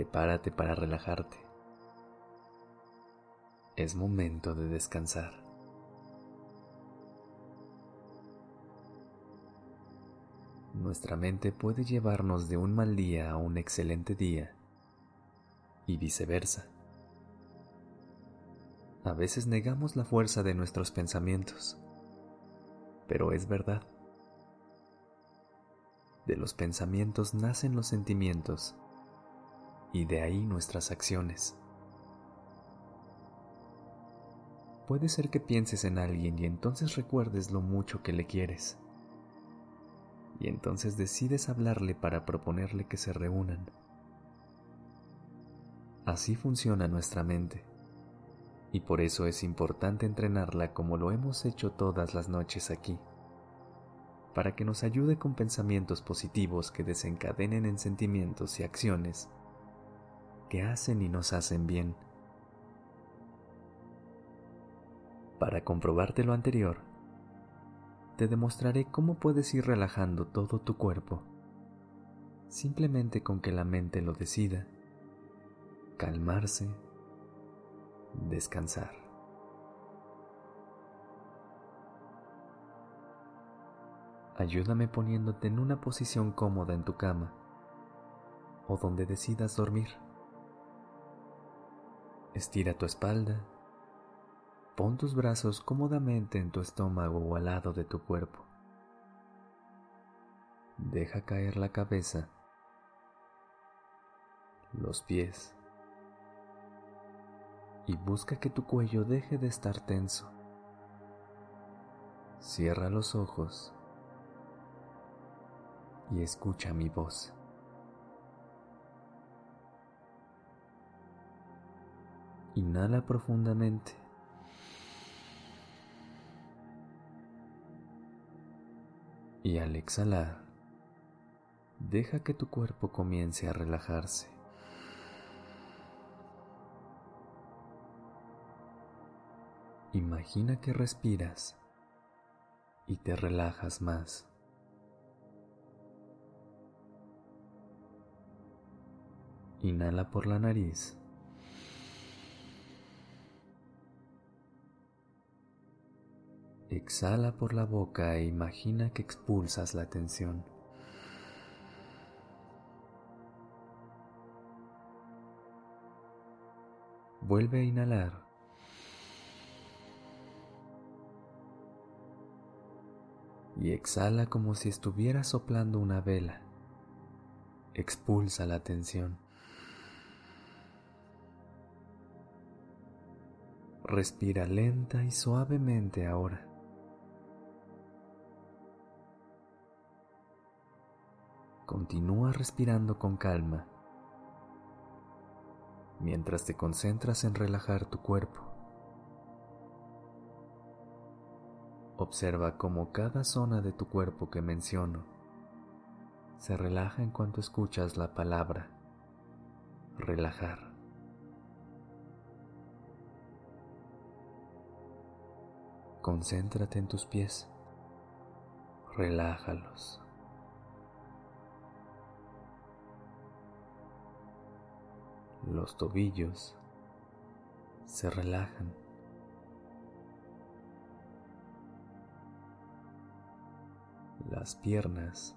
Prepárate para relajarte. Es momento de descansar. Nuestra mente puede llevarnos de un mal día a un excelente día y viceversa. A veces negamos la fuerza de nuestros pensamientos, pero es verdad. De los pensamientos nacen los sentimientos y de ahí nuestras acciones. Puede ser que pienses en alguien y entonces recuerdes lo mucho que le quieres. Y entonces decides hablarle para proponerle que se reúnan. Así funciona nuestra mente. Y por eso es importante entrenarla como lo hemos hecho todas las noches aquí. Para que nos ayude con pensamientos positivos que desencadenen en sentimientos y acciones que hacen y nos hacen bien. Para comprobarte lo anterior, te demostraré cómo puedes ir relajando todo tu cuerpo, simplemente con que la mente lo decida, calmarse, descansar. Ayúdame poniéndote en una posición cómoda en tu cama o donde decidas dormir. Estira tu espalda. Pon tus brazos cómodamente en tu estómago o al lado de tu cuerpo. Deja caer la cabeza, los pies y busca que tu cuello deje de estar tenso. Cierra los ojos y escucha mi voz. Inhala profundamente. Y al exhalar, deja que tu cuerpo comience a relajarse. Imagina que respiras y te relajas más. Inhala por la nariz. Exhala por la boca e imagina que expulsas la tensión. Vuelve a inhalar. Y exhala como si estuvieras soplando una vela. Expulsa la tensión. Respira lenta y suavemente ahora. Continúa respirando con calma mientras te concentras en relajar tu cuerpo. Observa cómo cada zona de tu cuerpo que menciono se relaja en cuanto escuchas la palabra relajar. Concéntrate en tus pies. Relájalos. Los tobillos se relajan. Las piernas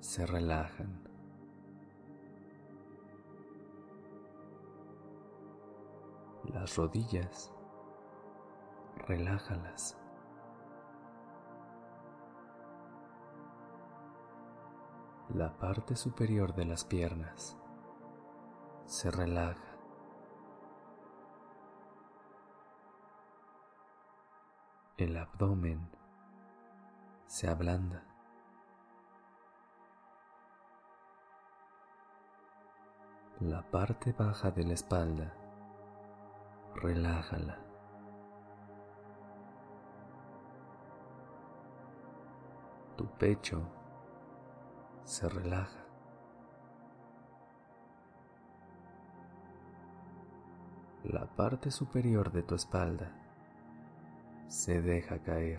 se relajan. Las rodillas, relájalas. La parte superior de las piernas se relaja. El abdomen se ablanda. La parte baja de la espalda, relájala. Tu pecho se relaja. La parte superior de tu espalda se deja caer.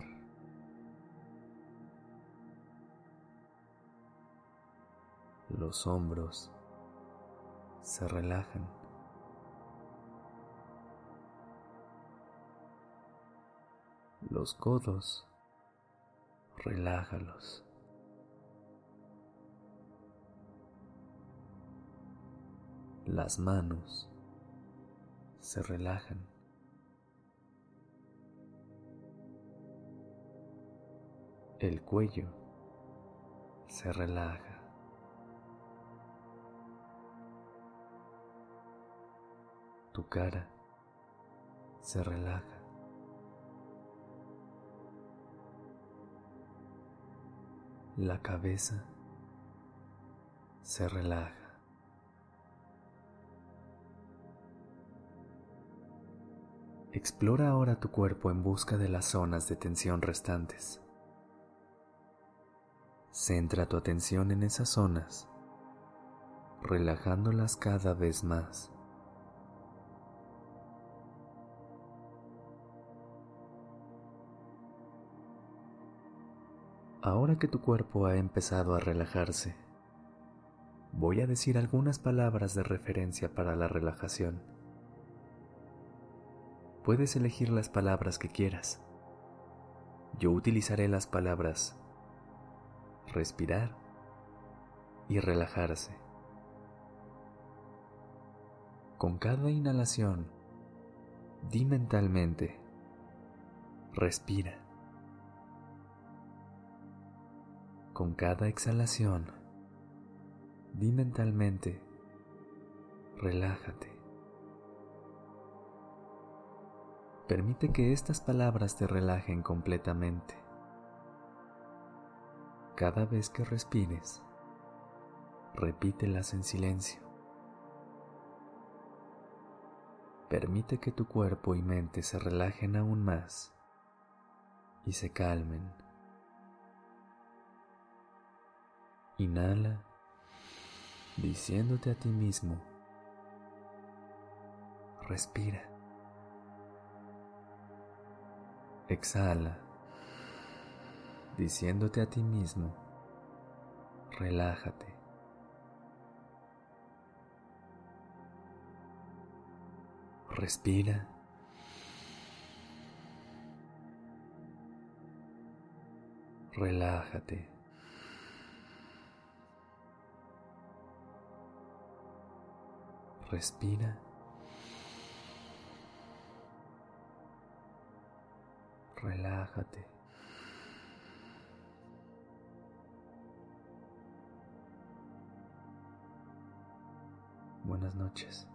Los hombros se relajan. Los codos, relájalos. Las manos se relajan. El cuello se relaja. Tu cara se relaja. La cabeza se relaja. Explora ahora tu cuerpo en busca de las zonas de tensión restantes. Centra tu atención en esas zonas, relajándolas cada vez más. Ahora que tu cuerpo ha empezado a relajarse, voy a decir algunas palabras de referencia para la relajación. Puedes elegir las palabras que quieras. Yo utilizaré las palabras respirar y relajarse. Con cada inhalación, di mentalmente, respira. Con cada exhalación, di mentalmente, relájate. Permite que estas palabras te relajen completamente. Cada vez que respires, repítelas en silencio. Permite que tu cuerpo y mente se relajen aún más y se calmen. Inhala diciéndote a ti mismo, respira. Exhala, diciéndote a ti mismo, relájate. Respira. Relájate. Respira. Relájate. Buenas noches.